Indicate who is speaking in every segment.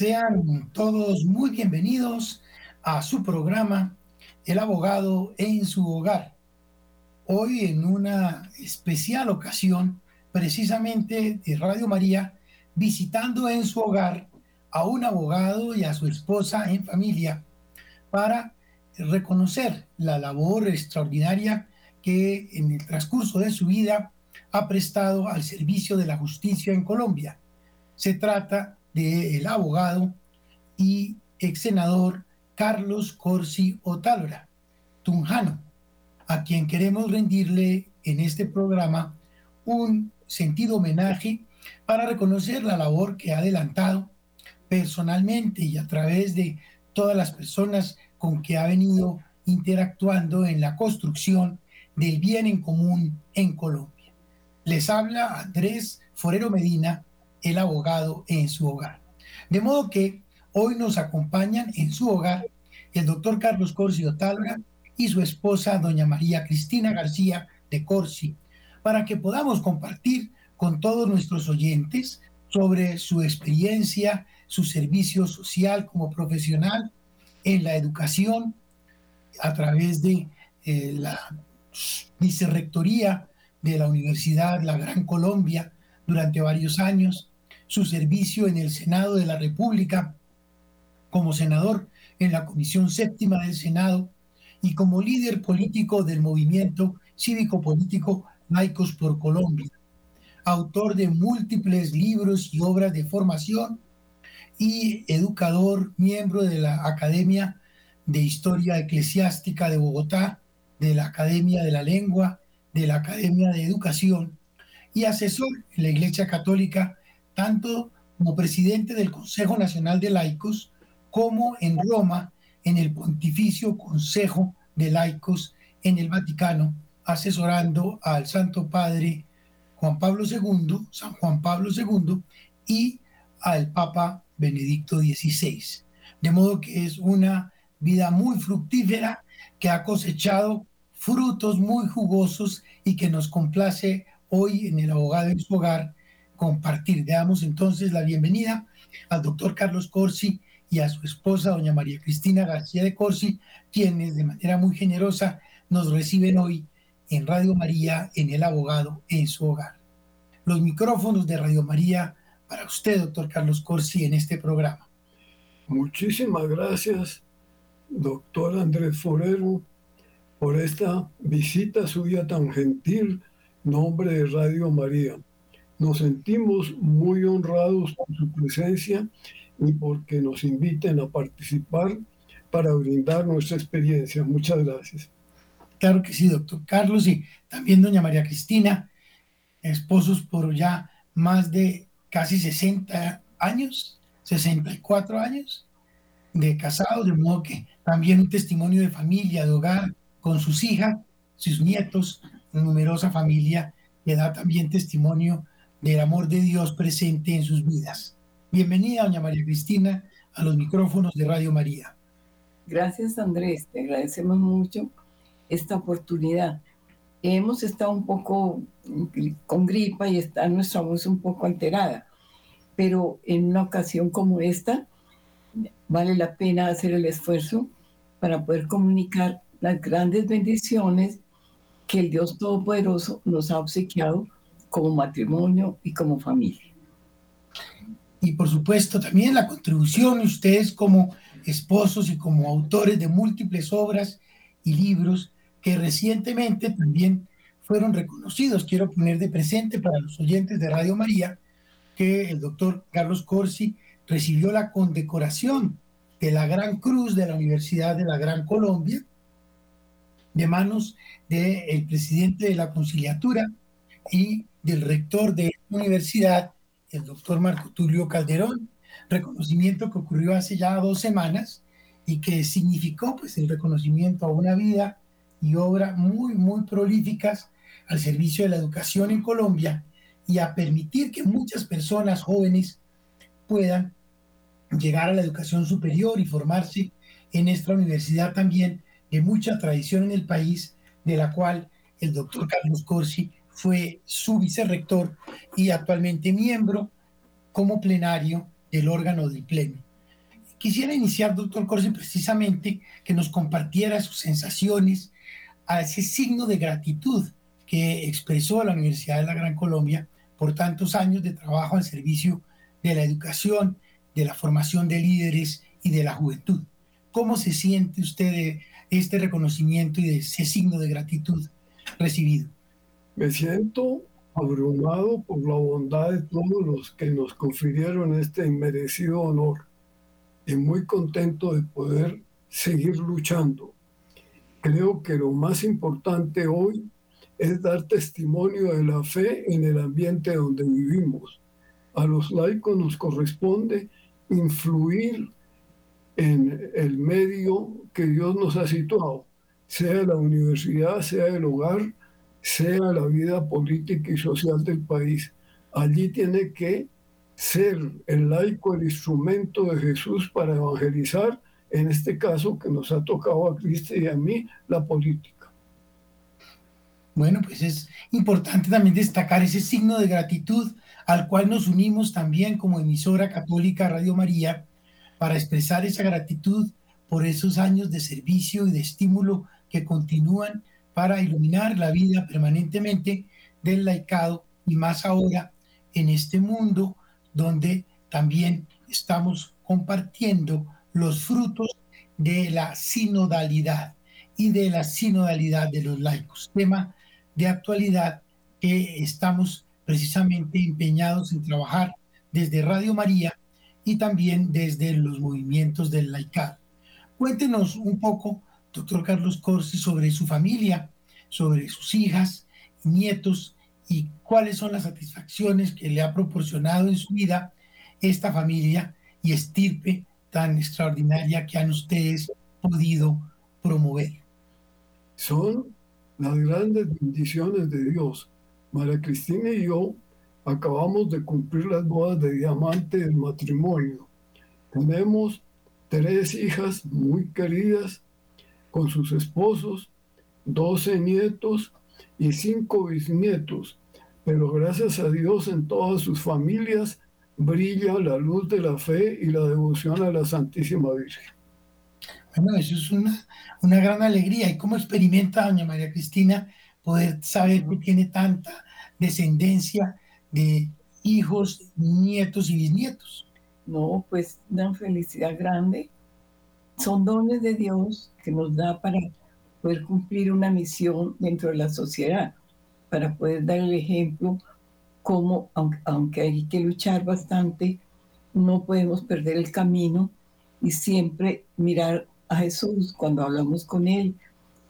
Speaker 1: Sean todos muy bienvenidos a su programa El abogado en su hogar. Hoy en una especial ocasión, precisamente de Radio María, visitando en su hogar a un abogado y a su esposa en familia para reconocer la labor extraordinaria que en el transcurso de su vida ha prestado al servicio de la justicia en Colombia. Se trata del abogado y ex senador Carlos Corsi Otálora, tunjano, a quien queremos rendirle en este programa un sentido homenaje para reconocer la labor que ha adelantado personalmente y a través de todas las personas con que ha venido interactuando en la construcción del bien en común en Colombia. Les habla Andrés Forero Medina, el abogado en su hogar. De modo que hoy nos acompañan en su hogar el doctor Carlos Corsi Otálora y su esposa, doña María Cristina García de Corsi, para que podamos compartir con todos nuestros oyentes sobre su experiencia, su servicio social como profesional en la educación a través de eh, la vicerrectoría de la Universidad La Gran Colombia durante varios años, su servicio en el Senado de la República como senador en la Comisión Séptima del Senado y como líder político del movimiento cívico-político Laicos por Colombia, autor de múltiples libros y obras de formación y educador, miembro de la Academia de Historia Eclesiástica de Bogotá, de la Academia de la Lengua, de la Academia de Educación y asesor en la Iglesia Católica tanto como presidente del Consejo Nacional de Laicos como en Roma en el Pontificio Consejo de Laicos en el Vaticano, asesorando al Santo Padre Juan Pablo II, San Juan Pablo II, y al Papa Benedicto XVI. De modo que es una vida muy fructífera que ha cosechado frutos muy jugosos y que nos complace hoy en el abogado en su hogar compartir. Damos entonces la bienvenida al doctor Carlos Corsi y a su esposa, doña María Cristina García de Corsi, quienes de manera muy generosa nos reciben hoy en Radio María, en El Abogado, en su hogar. Los micrófonos de Radio María para usted, doctor Carlos Corsi, en este programa.
Speaker 2: Muchísimas gracias, doctor Andrés Forero, por esta visita suya tan gentil, nombre de Radio María. Nos sentimos muy honrados por su presencia y porque nos inviten a participar para brindar nuestra experiencia. Muchas gracias.
Speaker 1: Claro que sí, doctor Carlos, y también doña María Cristina, esposos por ya más de casi 60 años, 64 años de casados, de modo que también un testimonio de familia, de hogar, con sus hijas, sus nietos, numerosa familia que da también testimonio del amor de Dios presente en sus vidas. Bienvenida, doña María Cristina, a los micrófonos de Radio María.
Speaker 3: Gracias, Andrés. Te agradecemos mucho esta oportunidad. Hemos estado un poco con gripa y está nuestra voz un poco alterada, pero en una ocasión como esta, vale la pena hacer el esfuerzo para poder comunicar las grandes bendiciones que el Dios Todopoderoso nos ha obsequiado como matrimonio y como familia.
Speaker 1: Y por supuesto también la contribución de ustedes como esposos y como autores de múltiples obras y libros que recientemente también fueron reconocidos. Quiero poner de presente para los oyentes de Radio María que el doctor Carlos Corsi recibió la condecoración de la Gran Cruz de la Universidad de la Gran Colombia de manos del presidente de la conciliatura y del rector de la universidad, el doctor Marco Tulio Calderón, reconocimiento que ocurrió hace ya dos semanas y que significó pues el reconocimiento a una vida y obra muy, muy prolíficas al servicio de la educación en Colombia y a permitir que muchas personas jóvenes puedan llegar a la educación superior y formarse en esta universidad también de mucha tradición en el país, de la cual el doctor Carlos Corsi fue su vicerrector y actualmente miembro como plenario del órgano del Pleno. Quisiera iniciar, doctor Corsi, precisamente que nos compartiera sus sensaciones a ese signo de gratitud que expresó la Universidad de la Gran Colombia por tantos años de trabajo al servicio de la educación, de la formación de líderes y de la juventud. ¿Cómo se siente usted de este reconocimiento y de ese signo de gratitud recibido?
Speaker 2: Me siento abrumado por la bondad de todos los que nos confirieron este inmerecido honor y muy contento de poder seguir luchando. Creo que lo más importante hoy es dar testimonio de la fe en el ambiente donde vivimos. A los laicos nos corresponde influir en el medio que Dios nos ha situado, sea la universidad, sea el hogar, sea la vida política y social del país. Allí tiene que ser el laico el instrumento de Jesús para evangelizar, en este caso que nos ha tocado a Cristo y a mí, la política.
Speaker 1: Bueno, pues es importante también destacar ese signo de gratitud al cual nos unimos también como emisora católica Radio María para expresar esa gratitud por esos años de servicio y de estímulo que continúan para iluminar la vida permanentemente del laicado y más ahora en este mundo donde también estamos compartiendo los frutos de la sinodalidad y de la sinodalidad de los laicos, tema de actualidad que estamos precisamente empeñados en trabajar desde Radio María y también desde los movimientos del laicado. Cuéntenos un poco doctor Carlos Corsi, sobre su familia, sobre sus hijas, nietos y cuáles son las satisfacciones que le ha proporcionado en su vida esta familia y estirpe tan extraordinaria que han ustedes podido promover.
Speaker 2: Son las grandes bendiciones de Dios. María Cristina y yo acabamos de cumplir las bodas de diamante del matrimonio. Tenemos tres hijas muy queridas con sus esposos, 12 nietos y 5 bisnietos. Pero gracias a Dios en todas sus familias brilla la luz de la fe y la devoción a la Santísima Virgen.
Speaker 1: Bueno, eso es una, una gran alegría. ¿Y cómo experimenta doña María Cristina poder saber que tiene tanta descendencia de hijos, nietos y bisnietos?
Speaker 3: No, pues una felicidad grande son dones de Dios que nos da para poder cumplir una misión dentro de la sociedad, para poder dar el ejemplo como, aunque, hay que luchar bastante, no podemos perder el camino y siempre mirar a Jesús cuando hablamos con Él,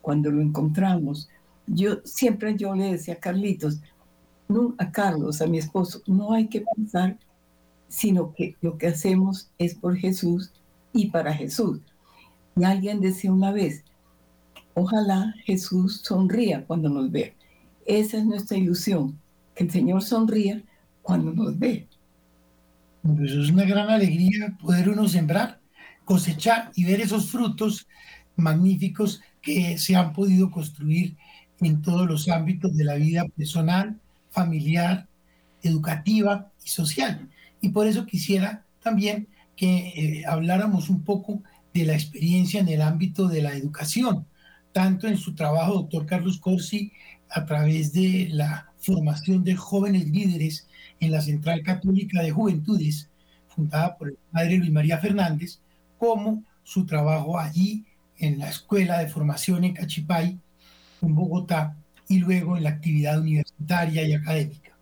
Speaker 3: cuando lo encontramos. Yo siempre yo le decía a Carlitos, no, a Carlos, a mi esposo, no hay que pensar, sino que lo que hacemos es por Jesús y para Jesús. Y alguien decía una vez, ojalá Jesús sonría cuando nos vea. Esa es nuestra ilusión, que el Señor sonría cuando nos ve.
Speaker 1: Pues es una gran alegría poder uno sembrar, cosechar y ver esos frutos magníficos que se han podido construir en todos los ámbitos de la vida personal, familiar, educativa y social. Y por eso quisiera también que eh, habláramos un poco de la experiencia en el ámbito de la educación, tanto en su trabajo, doctor Carlos Corsi, a través de la formación de jóvenes líderes en la Central Católica de Juventudes, fundada por el padre Luis María Fernández, como su trabajo allí en la Escuela de Formación en Cachipay, en Bogotá, y luego en la actividad universitaria y académica.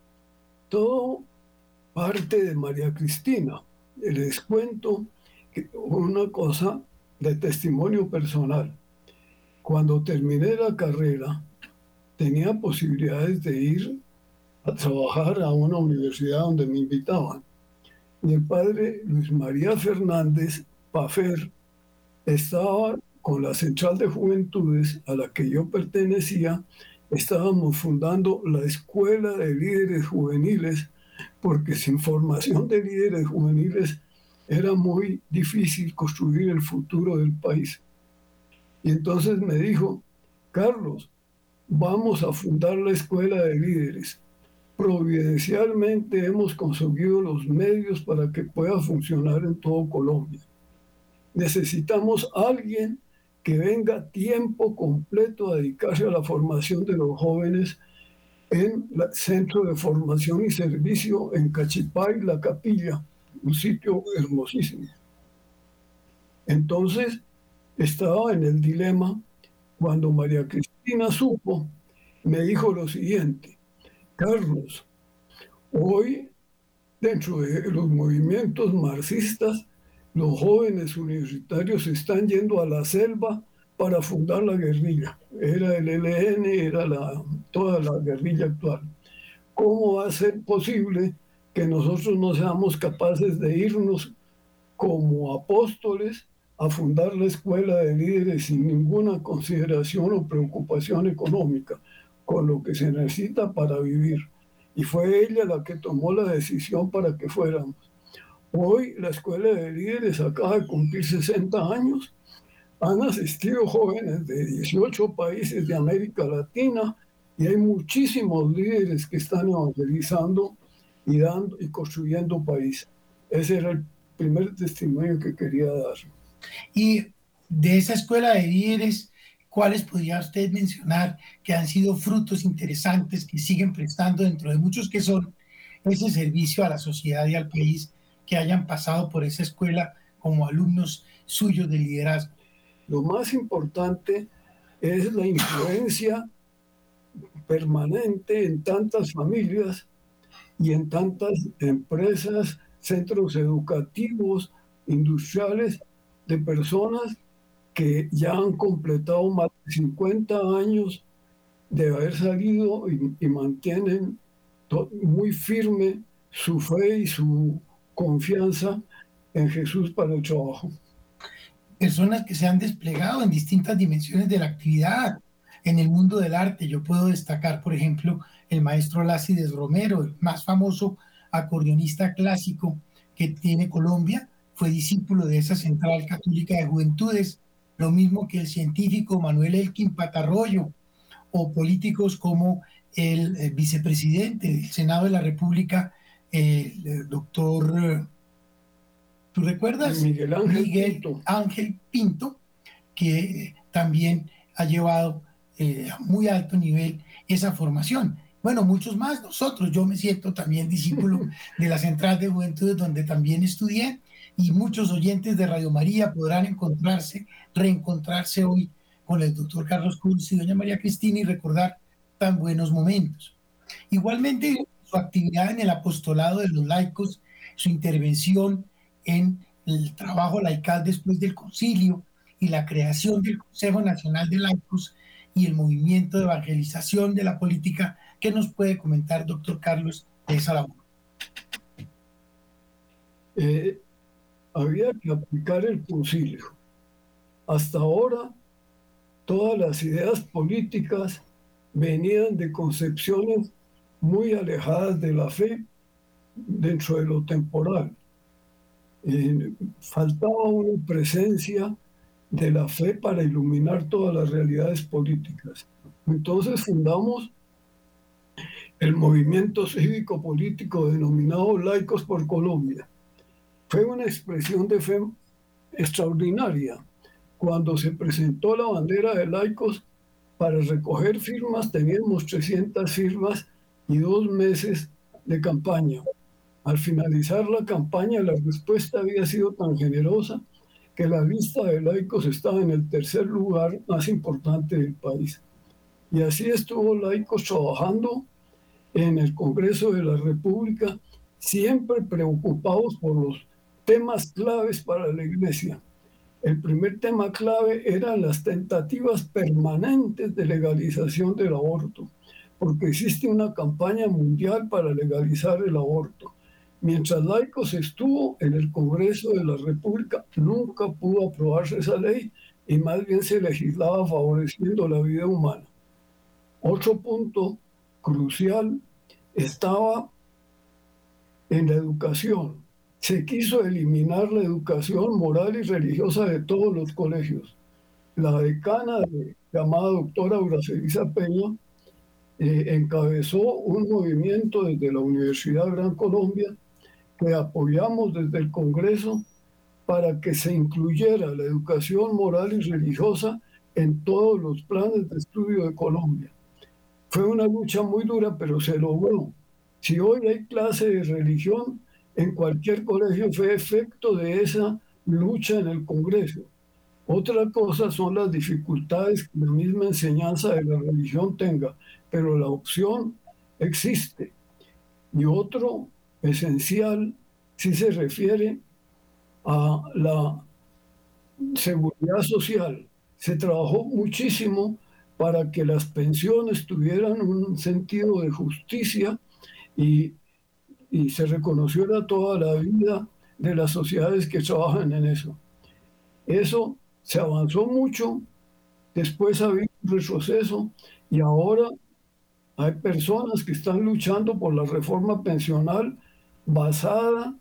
Speaker 2: Todo parte de María Cristina. Les cuento una cosa de testimonio personal. Cuando terminé la carrera, tenía posibilidades de ir a trabajar a una universidad donde me invitaban. Mi el padre Luis María Fernández Pafer estaba con la Central de Juventudes a la que yo pertenecía, estábamos fundando la Escuela de Líderes Juveniles, porque sin formación de líderes juveniles era muy difícil construir el futuro del país. Y entonces me dijo, Carlos, vamos a fundar la escuela de líderes. providencialmente hemos conseguido los medios para que pueda funcionar en todo Colombia. Necesitamos alguien que venga tiempo completo a dedicarse a la formación de los jóvenes en el Centro de Formación y Servicio en Cachipay, La Capilla, un sitio hermosísimo. Entonces, estaba en el dilema cuando María Cristina supo, me dijo lo siguiente, Carlos, hoy dentro de los movimientos marxistas, los jóvenes universitarios están yendo a la selva para fundar la guerrilla. Era el ELN, era la, toda la guerrilla actual. ¿Cómo va a ser posible que nosotros no seamos capaces de irnos como apóstoles a fundar la escuela de líderes sin ninguna consideración o preocupación económica, con lo que se necesita para vivir? Y fue ella la que tomó la decisión para que fuéramos. Hoy la escuela de líderes acaba de cumplir 60 años han asistido jóvenes de 18 países de América Latina y hay muchísimos líderes que están evangelizando y dando y construyendo país. Ese era el primer testimonio que quería dar.
Speaker 1: Y de esa escuela de líderes, ¿cuáles podría usted mencionar que han sido frutos interesantes que siguen prestando dentro de muchos que son ese servicio a la sociedad y al país que hayan pasado por esa escuela como alumnos suyos de liderazgo?
Speaker 2: Lo más importante es la influencia permanente en tantas familias y en tantas empresas, centros educativos, industriales, de personas que ya han completado más de 50 años de haber salido y, mantienen muy firme su fe y su confianza en Jesús para el trabajo
Speaker 1: personas que se han desplegado en distintas dimensiones de la actividad en el mundo del arte. Yo puedo destacar, por ejemplo, el maestro Lácides Romero, el más famoso acordeonista clásico que tiene Colombia, fue discípulo de esa Central Católica de Juventudes, lo mismo que el científico Manuel Elkin Patarroyo, o políticos como el, eh, vicepresidente del Senado de la República, el doctor ¿Tú recuerdas?
Speaker 2: Miguel
Speaker 1: Ángel, Pinto. que también ha llevado eh, a muy alto nivel esa formación. Bueno, muchos más, nosotros, yo me siento también discípulo de la Central de Juventud, donde también estudié, y muchos oyentes de Radio María podrán encontrarse, reencontrarse hoy con el doctor Carlos Cruz y doña María Cristina y recordar tan buenos momentos. Igualmente, su actividad en el apostolado de los laicos, su intervención en el trabajo laical después del concilio y la creación del Consejo Nacional de Laicos y el movimiento de evangelización de la política. ¿Qué nos puede comentar, doctor Carlos, de esa labor?
Speaker 2: Eh, había que aplicar el concilio. Hasta ahora, todas las ideas políticas venían de concepciones muy alejadas de la fe dentro de lo temporal. Eh, faltaba una presencia de la fe para iluminar todas las realidades políticas. Entonces fundamos el movimiento cívico-político denominado Laicos por Colombia. Fue una expresión de fe extraordinaria. Cuando se presentó la bandera de laicos para recoger firmas, teníamos 300 firmas y dos meses de campaña. Al finalizar la campaña, la respuesta había sido tan generosa que la lista de laicos estaba en el tercer lugar más importante del país. Y así estuvo laicos trabajando en el Congreso de la República, siempre preocupados por los temas claves para la Iglesia. El primer tema clave eran las tentativas permanentes de legalización del aborto, porque existe una campaña mundial para legalizar el aborto. Mientras Laicos estuvo en el Congreso de la República, nunca pudo aprobarse esa ley y más bien se legislaba favoreciendo la vida humana. Otro punto crucial estaba en la educación. Se quiso eliminar la educación moral y religiosa de todos los colegios. La decana llamada doctora Uraceliza Peña eh, encabezó un movimiento desde la Universidad Gran Colombia que apoyamos desde el Congreso para que se incluyera la educación moral y religiosa en todos los planes de estudio de Colombia. Fue una lucha muy dura, pero se logró. Si hoy hay clase de religión, en cualquier colegio fue efecto de esa lucha en el Congreso. Otra cosa son las dificultades que la misma enseñanza de la religión tenga, pero la opción existe. Y otro esencial si se refiere a la seguridad social. Se trabajó muchísimo para que las pensiones tuvieran un sentido de justicia y, y se reconociera toda la vida de las sociedades que trabajan en eso. Eso se avanzó mucho, después había un retroceso y ahora hay personas que están luchando por la reforma pensional basada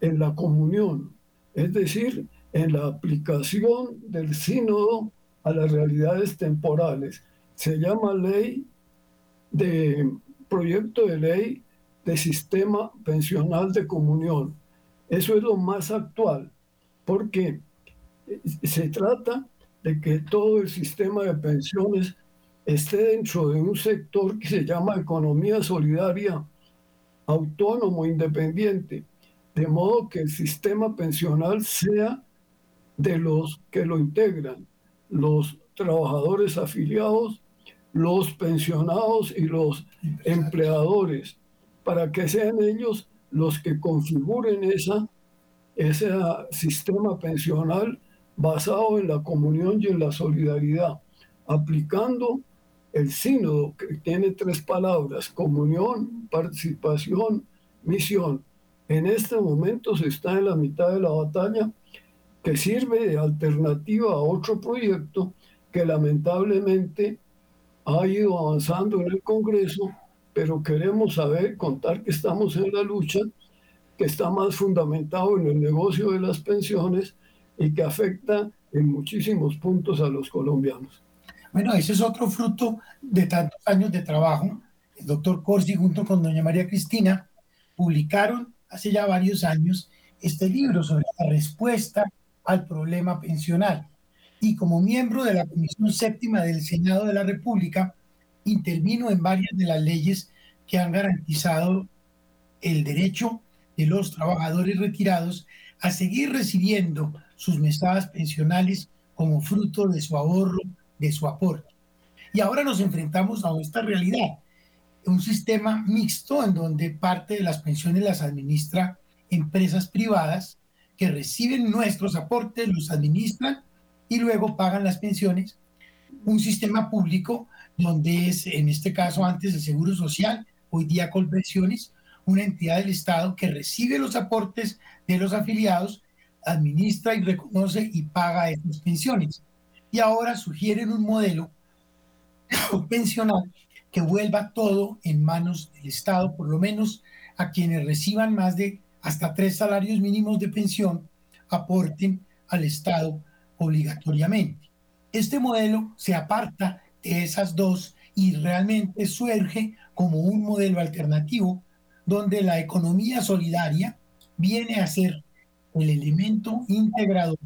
Speaker 2: en la comunión, es decir, en la aplicación del sínodo a las realidades temporales. Se llama ley de proyecto de ley de sistema pensional de comunión. Eso es lo más actual, porque se trata de que todo el sistema de pensiones esté dentro de un sector que se llama economía solidaria, autónomo, independiente, de modo que el sistema pensional sea de los que lo integran, los trabajadores afiliados, los pensionados y los empleadores, para que sean ellos los que configuren esa, ese sistema pensional basado en la comunión y en la solidaridad, aplicando el sínodo, que tiene tres palabras, comunión, participación, misión. En este momento se está en la mitad de la batalla que sirve de alternativa a otro proyecto que lamentablemente ha ido avanzando en el Congreso, pero queremos saber, contar que estamos en la lucha, que está más fundamentado en el negocio de las pensiones y que afecta en muchísimos puntos a los colombianos.
Speaker 1: Bueno, ese es otro fruto de tantos años de trabajo. El doctor Corsi junto con doña María Cristina publicaron hace ya varios años este libro sobre la respuesta al problema pensional. Y como miembro de la Comisión Séptima del Senado de la República, intervino en varias de las leyes que han garantizado el derecho de los trabajadores retirados a seguir recibiendo sus mesadas pensionales como fruto de su ahorro, de su aporte. Y ahora nos enfrentamos a esta realidad, un sistema mixto en donde parte de las pensiones las administra empresas privadas que reciben nuestros aportes, los administran y luego pagan las pensiones. Un sistema público donde es, en este caso, antes el Seguro Social, hoy día Colpensiones, una entidad del Estado que recibe los aportes de los afiliados administra y reconoce y paga esas pensiones. Y ahora sugieren un modelo pensional que vuelva todo en manos del Estado, por lo menos a quienes reciban más de hasta tres salarios mínimos de pensión, aporten al Estado obligatoriamente. Este modelo se aparta de esas dos y realmente surge como un modelo alternativo donde la economía solidaria viene a ser el elemento integrado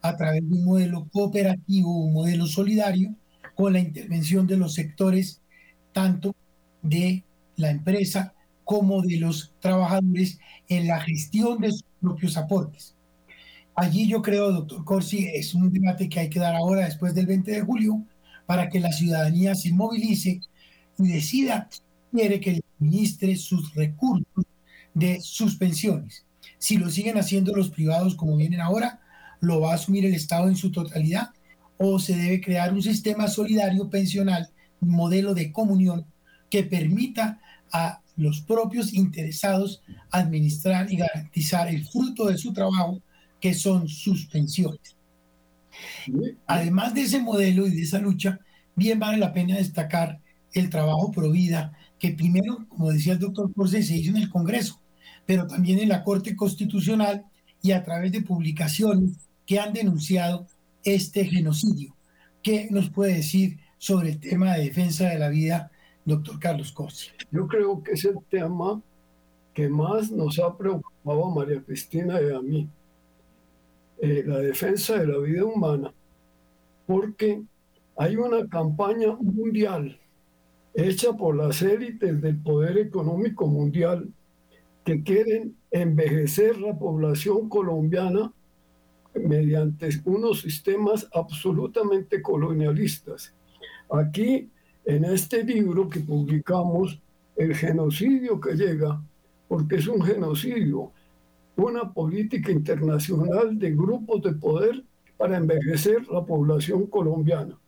Speaker 1: a través de un modelo cooperativo, un modelo solidario, con la intervención de los sectores tanto de la empresa como de los trabajadores en la gestión de sus propios aportes. Allí yo creo, doctor Corsi, es un debate que hay que dar ahora, después del 20 de julio, para que la ciudadanía se movilice y decida quiere que le administre sus recursos de sus pensiones. Si lo siguen haciendo los privados como vienen ahora, lo va a asumir el Estado en su totalidad o se debe crear un sistema solidario pensional, un modelo de comunión que permita a los propios interesados administrar y garantizar el fruto de su trabajo, que son sus pensiones. Además de ese modelo y de esa lucha, bien vale la pena destacar el trabajo pro vida, que primero, como decía el doctor Corse, se hizo en el Congreso, pero también en la Corte Constitucional y a través de publicaciones que han denunciado este genocidio. ¿Qué nos puede decir sobre el tema de defensa de la vida doctor Carlos Corsi.
Speaker 2: Yo creo que es el tema que más nos ha preocupado a María Cristina y a mí, eh, la defensa de la vida humana, porque hay una campaña mundial hecha por las élites del poder económico mundial que quieren envejecer la población colombiana mediante unos sistemas absolutamente colonialistas. Aquí, en este libro que publicamos, el genocidio que llega, porque es un genocidio, una política internacional de grupos de poder para envejecer la población colombiana.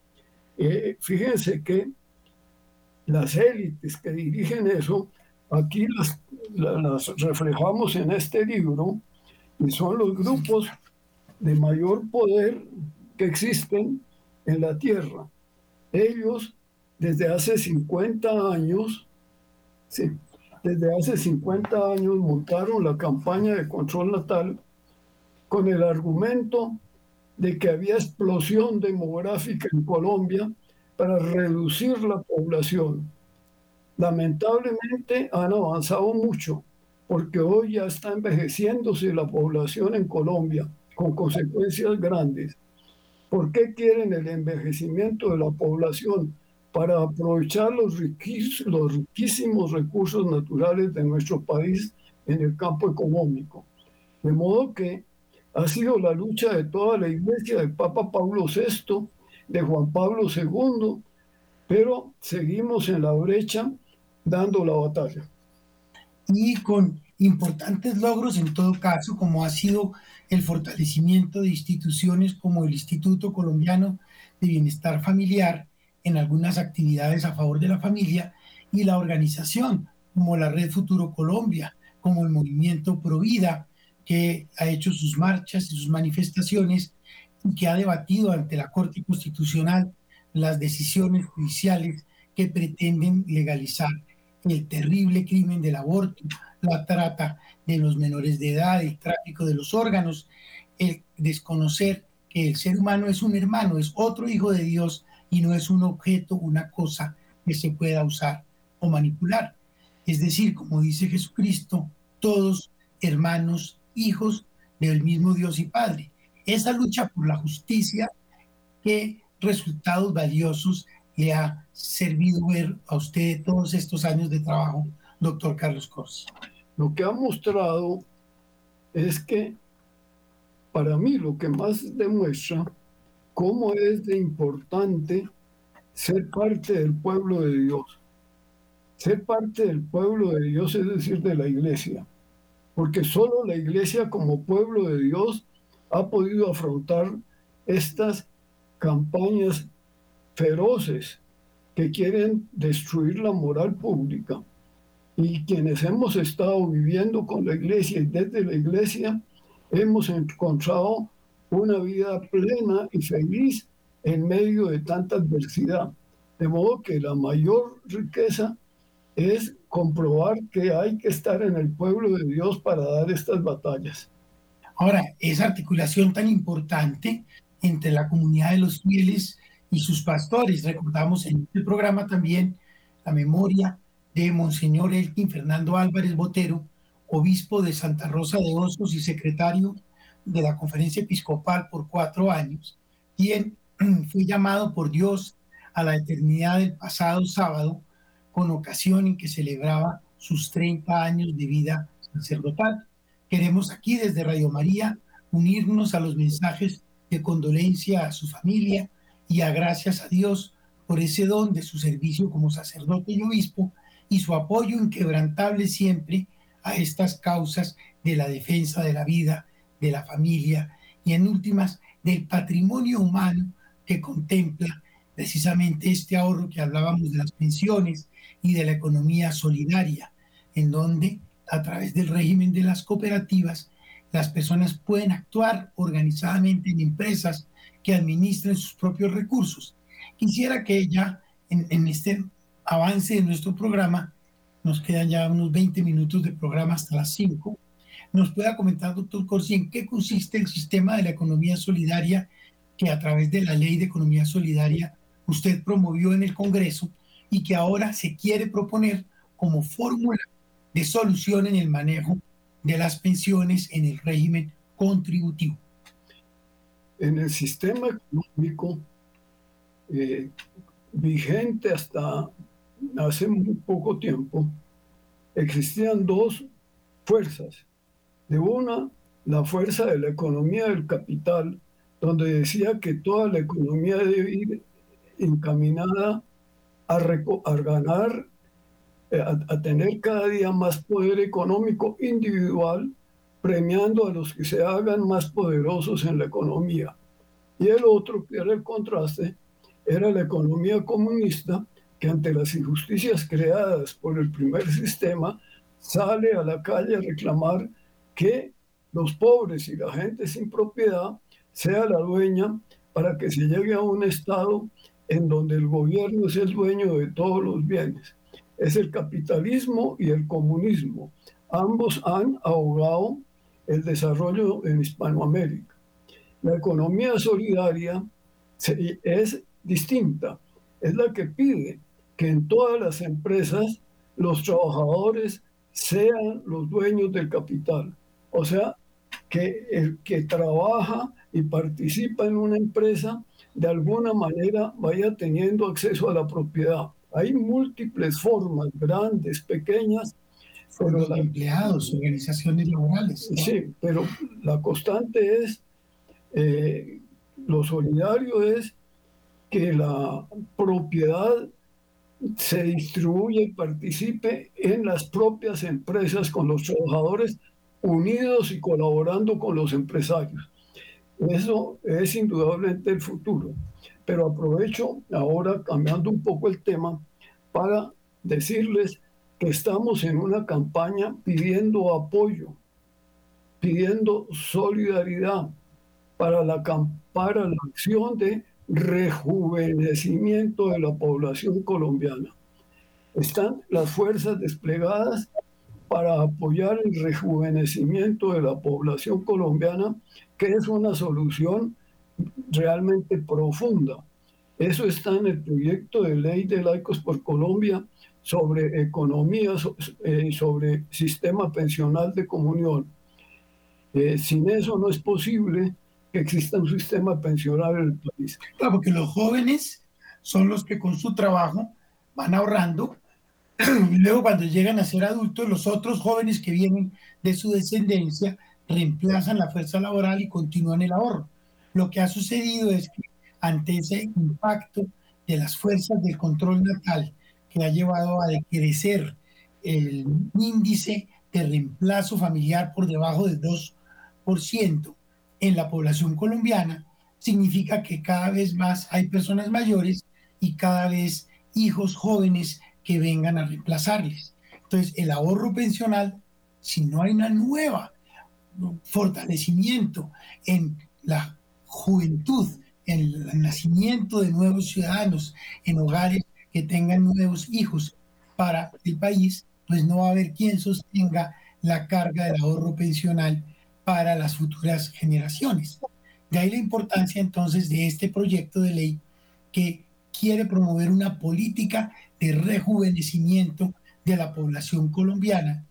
Speaker 2: Eh, fíjense que las élites que dirigen eso, aquí las, las reflejamos en este libro, y son los grupos de mayor poder que existen en la Tierra. Ellos, desde hace 50 años, sí, desde hace 50 años montaron la campaña de control natal con el argumento de que había explosión demográfica en Colombia para reducir la población. Lamentablemente han avanzado mucho porque hoy ya está envejeciéndose la población en Colombia con consecuencias grandes. ¿Por qué quieren el envejecimiento de la población? Para aprovechar los, riquísimos recursos naturales de nuestro país en el campo económico. De modo que ha sido la lucha de toda la iglesia del Papa Pablo VI, de Juan Pablo II, pero seguimos en la brecha dando la batalla.
Speaker 1: Y con importantes logros en todo caso, como ha sido el fortalecimiento de instituciones como el Instituto Colombiano de Bienestar Familiar en algunas actividades a favor de la familia y la organización como la Red Futuro Colombia, como el Movimiento Provida, que ha hecho sus marchas y sus manifestaciones y que ha debatido ante la Corte Constitucional las decisiones judiciales que pretenden legalizar el terrible crimen del aborto, la trata de los menores de edad, el tráfico de los órganos, el desconocer que el ser humano es un hermano, es otro hijo de Dios y no es un objeto, una cosa que se pueda usar o manipular. Es decir, como dice Jesucristo, todos hermanos, hijos del mismo Dios y Padre. Esa lucha por la justicia, ¿qué resultados valiosos le ha servido ver a usted todos estos años de trabajo, doctor Carlos Corsi?
Speaker 2: Lo que ha mostrado es que para mí lo que más demuestra cómo es de importante ser parte del pueblo de Dios. Ser parte del pueblo de Dios es decir, de la iglesia. Porque solo la iglesia como pueblo de Dios ha podido afrontar estas campañas feroces que quieren destruir la moral pública. Y quienes hemos estado viviendo con la iglesia y desde la iglesia, hemos encontrado una vida plena y feliz en medio de tanta adversidad. De modo que la mayor riqueza es comprobar que hay que estar en el pueblo de Dios para dar estas batallas.
Speaker 1: Ahora, esa articulación tan importante entre la comunidad de los fieles y sus pastores. Recordamos en este programa también la memoria de Monseñor Elkin Fernando Álvarez Botero, obispo de Santa Rosa de Osos y secretario de la Conferencia Episcopal por cuatro años, quien fue llamado por Dios a la eternidad del pasado sábado con ocasión en que celebraba sus 30 años de vida sacerdotal. Queremos aquí desde Radio María unirnos a los mensajes de condolencia a su familia y a gracias a Dios por ese don de su servicio como sacerdote y obispo y su apoyo inquebrantable siempre a estas causas de la defensa de la vida, de la familia y en últimas del patrimonio humano que contempla precisamente este ahorro que hablábamos de las pensiones y de la economía solidaria, en donde a través del régimen de las cooperativas las personas pueden actuar organizadamente en empresas que administren sus propios recursos. Quisiera que ya en, este avance de nuestro programa, nos quedan ya unos 20 minutos de programa hasta las 5, nos pueda comentar, doctor Corsi, en qué consiste el sistema de la economía solidaria que a través de la ley de economía solidaria usted promovió en el Congreso y que ahora se quiere proponer como fórmula de solución en el manejo de las pensiones en el régimen contributivo.
Speaker 2: En el sistema económico eh, vigente hasta hace muy poco tiempo, existían dos fuerzas. De una, la fuerza de la economía del capital, donde decía que toda la economía debe ir encaminada a, a ganar, eh, a, tener cada día más poder económico individual, premiando a los que se hagan más poderosos en la economía. Y el otro, que era el contraste, era la economía comunista, que ante las injusticias creadas por el primer sistema, sale a la calle a reclamar que los pobres y la gente sin propiedad sea la dueña para que se llegue a un estado en donde el gobierno es el dueño de todos los bienes. Es el capitalismo y el comunismo. Ambos han ahogado el desarrollo en Hispanoamérica. La economía solidaria es distinta. Es la que pide que en todas las empresas los trabajadores sean los dueños del capital. O sea, que el que trabaja y participa en una empresa de alguna manera vaya teniendo acceso a la propiedad. Hay múltiples formas, grandes, pequeñas.
Speaker 1: Pero los empleados, organizaciones laborales.
Speaker 2: Sí, pero la constante es, eh, lo solidario es que la propiedad se distribuya y participe en las propias empresas con los trabajadores unidos y colaborando con los empresarios. Eso es indudablemente el futuro. Pero aprovecho ahora, cambiando un poco el tema, para decirles que estamos en una campaña pidiendo apoyo, pidiendo solidaridad para la, para la acción de rejuvenecimiento de la población colombiana. Están las fuerzas desplegadas para apoyar el rejuvenecimiento de la población colombiana, que es una solución realmente profunda. Eso está en el proyecto de ley de laicos por Colombia sobre economía, y eh, sobre sistema pensional de comunión. Eh, sin eso no es posible que exista un sistema pensional en el país.
Speaker 1: Claro, porque los jóvenes son los que con su trabajo van ahorrando luego cuando llegan a ser adultos, los otros jóvenes que vienen de su descendencia reemplazan la fuerza laboral y continúan el ahorro. Lo que ha sucedido es que ante ese impacto de las fuerzas del control natal que ha llevado a decrecer el índice de reemplazo familiar por debajo del 2%, en la población colombiana significa que cada vez más hay personas mayores y cada vez hijos jóvenes que vengan a reemplazarles. Entonces, el ahorro pensional, si no hay una nueva fortalecimiento en la juventud, en el nacimiento de nuevos ciudadanos, en hogares que tengan nuevos hijos para el país, pues no va a haber quien sostenga la carga del ahorro pensional para las futuras generaciones. De ahí la importancia entonces de este proyecto de ley que quiere promover una política de rejuvenecimiento de la población colombiana,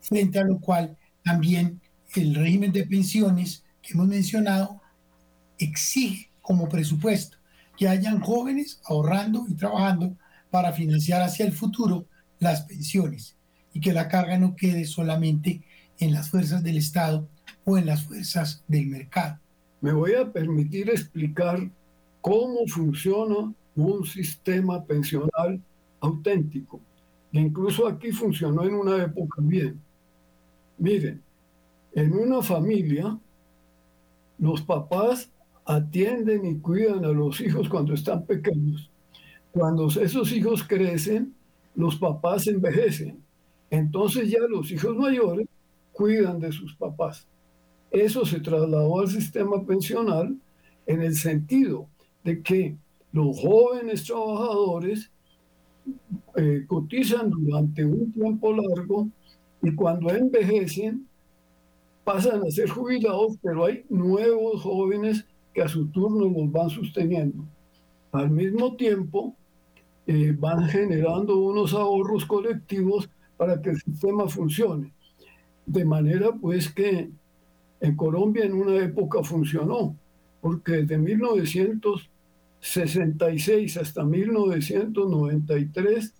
Speaker 1: frente a lo cual también el régimen de pensiones que hemos mencionado exige como presupuesto que hayan jóvenes ahorrando y trabajando para financiar hacia el futuro las pensiones y que la carga no quede solamente en las fuerzas del Estado o en las fuerzas del mercado.
Speaker 2: Me voy a permitir explicar cómo funciona un sistema pensional auténtico. E incluso aquí funcionó en una época bien. Miren, en una familia, los papás atienden y cuidan a los hijos cuando están pequeños. Cuando esos hijos crecen, los papás envejecen. Entonces ya los hijos mayores cuidan de sus papás. Eso se trasladó al sistema pensional en el sentido de que los jóvenes trabajadores eh, cotizan durante un tiempo largo y cuando envejecen pasan a ser jubilados, pero hay nuevos jóvenes que a su turno los van sosteniendo. Al mismo tiempo, eh, van generando unos ahorros colectivos para que el sistema funcione. De manera pues que en Colombia en una época funcionó, porque desde 1966 hasta 1993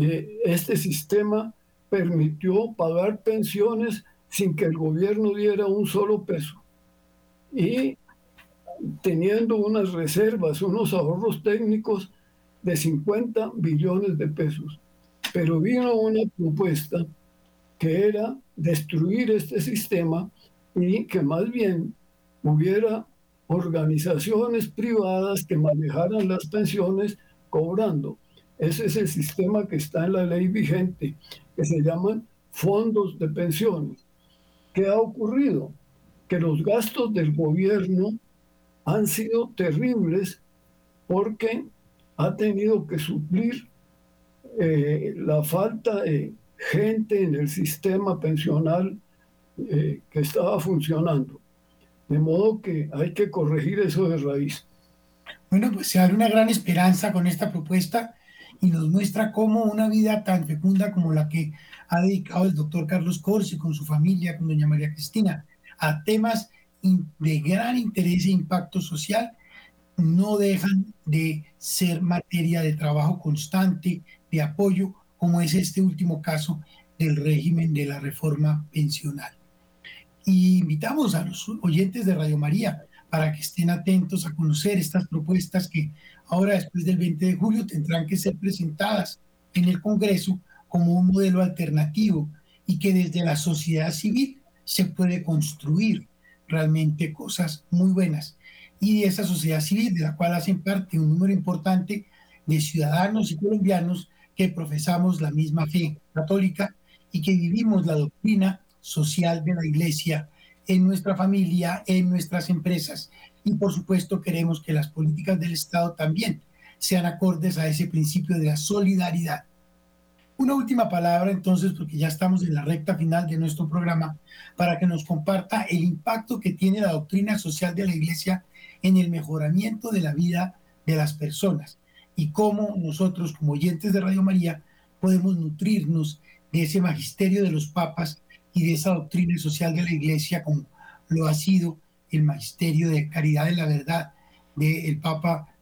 Speaker 2: eh, este sistema permitió pagar pensiones sin que el gobierno diera un solo peso. Y teniendo unas reservas, unos ahorros técnicos de 50 billones de pesos. Pero vino una propuesta que era destruir este sistema y que más bien hubiera organizaciones privadas que manejaran las pensiones cobrando. Ese es el sistema que está en la ley vigente, que se llaman fondos de pensiones. ¿Qué ha ocurrido? Que los gastos del gobierno han sido terribles porque ha tenido que suplir eh, la falta de gente en el sistema pensional eh, que estaba funcionando. De modo que hay que corregir eso de raíz.
Speaker 1: Bueno, pues se abre una gran esperanza con esta propuesta y nos muestra cómo una vida tan fecunda como la que ha dedicado el doctor Carlos Corsi con su familia, con doña María Cristina, a temas de gran interés e impacto social, no dejan de ser materia de trabajo constante, de apoyo, como es este último caso del régimen de la reforma pensional. Y invitamos a los oyentes de Radio María para que estén atentos a conocer estas propuestas que ahora después del 20 de julio tendrán que ser presentadas en el Congreso como un modelo alternativo y que desde la sociedad civil se puede construir realmente cosas muy buenas. Y de esa sociedad civil, de la cual hacen parte un número importante de ciudadanos y colombianos que profesamos la misma fe católica y que vivimos la doctrina social de la Iglesia en nuestra familia, en nuestras empresas. Y por supuesto queremos que las políticas del Estado también sean acordes a ese principio de la solidaridad una última palabra entonces, porque ya estamos en la recta final de nuestro programa, para que nos comparta el impacto que tiene la doctrina social de la Iglesia en el mejoramiento de la vida de las personas y cómo nosotros como oyentes de Radio María podemos nutrirnos de ese magisterio de los papas y de esa doctrina social de la Iglesia como lo ha sido el magisterio de caridad de la verdad del Papa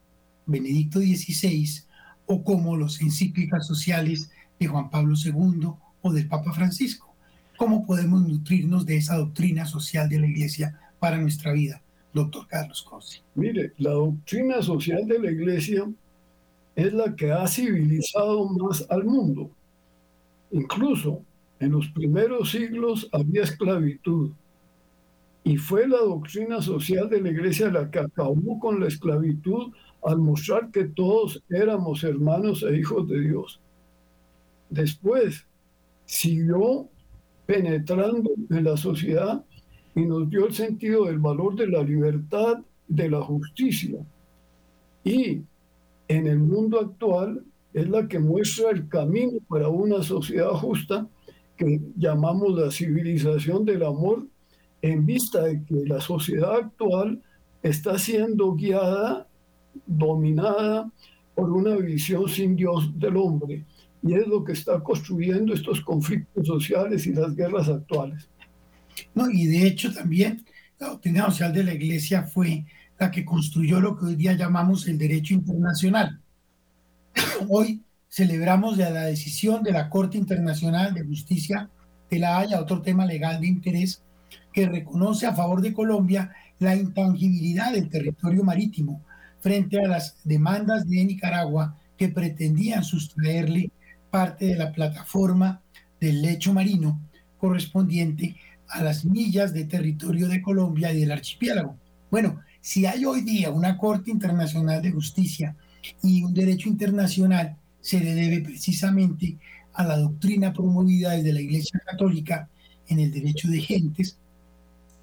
Speaker 1: Benedicto XVI o como los encíclicas sociales de Juan Pablo II o del Papa Francisco. ¿Cómo podemos nutrirnos de esa doctrina social de la Iglesia para nuestra vida, doctor Carlos Cosi?
Speaker 2: Mire, la doctrina social de la Iglesia es la que ha civilizado más al mundo. Incluso en los primeros siglos había esclavitud. Y fue la doctrina social de la iglesia la que acabó con la esclavitud al mostrar que todos éramos hermanos e hijos de Dios después siguió penetrando en la sociedad y nos dio el sentido del valor de la libertad, de la justicia. Y en el mundo actual es la que muestra el camino para una sociedad justa que llamamos la civilización del amor, en vista de que la sociedad actual está siendo guiada, dominada por una visión sin Dios del hombre y es lo que está construyendo estos conflictos sociales y las guerras actuales.
Speaker 1: No, y de hecho también la doctrina social de la Iglesia fue la que construyó lo que hoy día llamamos el derecho internacional. Hoy celebramos la decisión de la Corte Internacional de Justicia de la Haya, otro tema legal de interés, que reconoce a favor de Colombia la intangibilidad del territorio marítimo frente a las demandas de Nicaragua que pretendían sustraerle parte de la plataforma del lecho marino correspondiente a las millas de territorio de Colombia y del archipiélago. Bueno, si hay hoy día una Corte Internacional de Justicia y un derecho internacional, se le debe precisamente a la doctrina promovida desde la Iglesia Católica en el derecho de gentes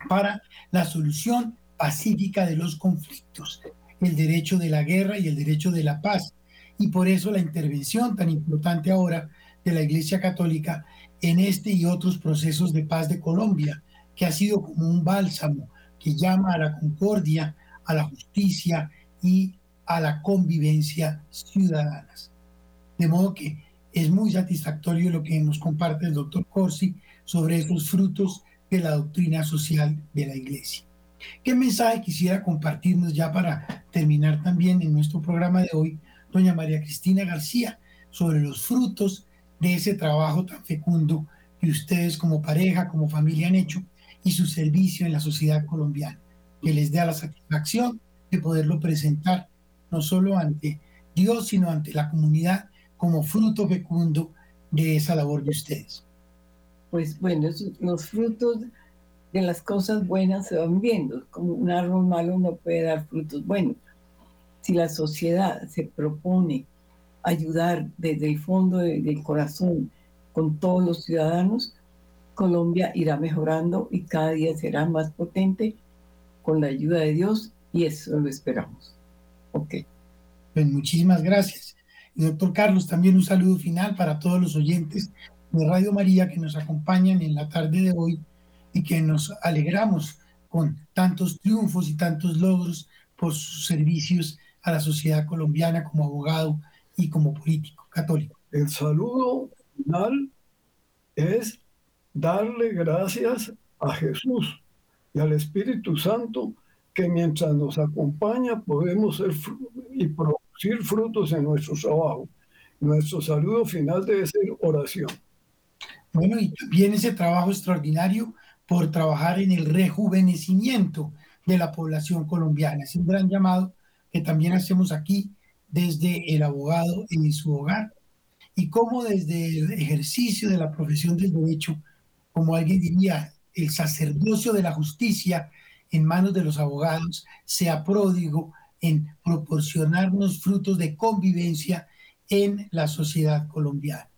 Speaker 1: para la solución pacífica de los conflictos, el derecho de la guerra y el derecho de la paz, y por eso la intervención tan importante ahora de la Iglesia Católica en este y otros procesos de paz de Colombia, que ha sido como un bálsamo que llama a la concordia, a la justicia y a la convivencia ciudadana. De modo que es muy satisfactorio lo que nos comparte el doctor Corsi sobre esos frutos de la doctrina social de la Iglesia. ¿Qué mensaje quisiera compartirnos ya para terminar también en nuestro programa de hoy, doña María Cristina García, sobre los frutos de ese trabajo tan fecundo que ustedes como pareja, como familia han hecho y su servicio en la sociedad colombiana, que les dé la satisfacción de poderlo presentar no solo ante Dios, sino ante la comunidad como fruto fecundo de esa labor de ustedes.
Speaker 3: Pues bueno, los frutos de las cosas buenas se van viendo, como un árbol malo no puede dar frutos buenos. Si la sociedad se propone ayudar desde el fondo del corazón con todos los ciudadanos, Colombia irá mejorando y cada día será más potente con la ayuda de Dios y eso lo esperamos. Ok.
Speaker 1: Pues muchísimas gracias. Doctor Carlos, también un saludo final para todos los oyentes de Radio María que nos acompañan en la tarde de hoy y que nos alegramos con tantos triunfos y tantos logros por sus servicios a la sociedad colombiana como abogado y como político católico.
Speaker 2: El saludo final es darle gracias a Jesús y al Espíritu Santo que mientras nos acompaña podemos ser y frutos en nuestro trabajo. Nuestro saludo final debe ser oración.
Speaker 1: Bueno, y también ese trabajo extraordinario por trabajar en el rejuvenecimiento de la población colombiana. Es un gran llamado que también hacemos aquí desde el abogado en su hogar y como desde el ejercicio de la profesión del derecho, como alguien diría, el sacerdocio de la justicia en manos de los abogados sea pródigo en proporcionarnos frutos de convivencia en la sociedad colombiana.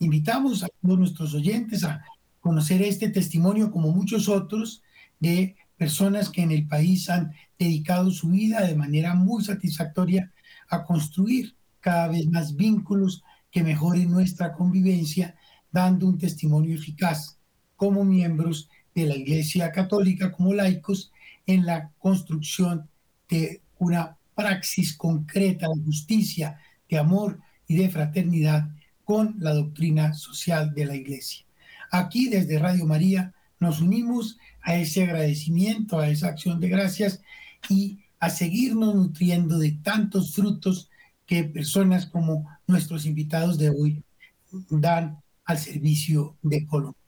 Speaker 1: Invitamos a todos nuestros oyentes a conocer este testimonio como muchos otros de personas que en el país han dedicado su vida de manera muy satisfactoria a construir cada vez más vínculos que mejoren nuestra convivencia, dando un testimonio eficaz como miembros de la Iglesia Católica, como laicos, en la construcción de una praxis concreta de justicia, de amor y de fraternidad con la doctrina social de la Iglesia. Aquí desde Radio María nos unimos a ese agradecimiento, a esa acción de gracias y a seguirnos nutriendo de tantos frutos que personas como nuestros invitados de hoy dan al servicio de Colombia.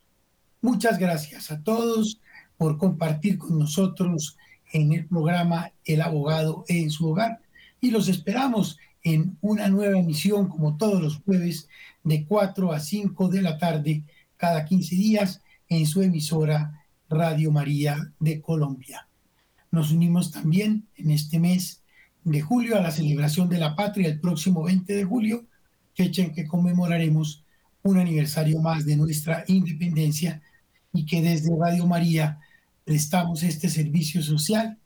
Speaker 1: Muchas gracias a todos por compartir con nosotros en el programa El abogado en su hogar y los esperamos en una nueva emisión como todos los jueves de 4 a 5 de la tarde cada 15 días en su emisora Radio María de Colombia. Nos unimos también en este mes de julio a la celebración de la patria el próximo 20 de julio, fecha en que conmemoraremos un aniversario más de nuestra independencia y que desde Radio María prestamos este servicio social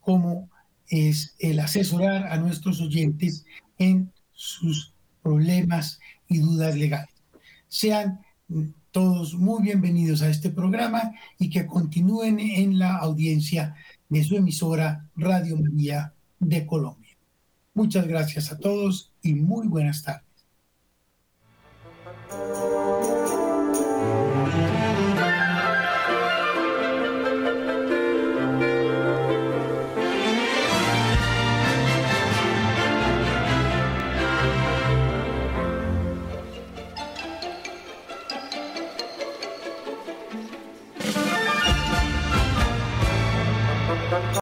Speaker 1: como es el asesorar a nuestros oyentes en sus problemas y dudas legales. Sean todos muy bienvenidos a este programa y que continúen en la audiencia de su emisora Radio María de Colombia. Muchas gracias a todos y muy buenas tardes.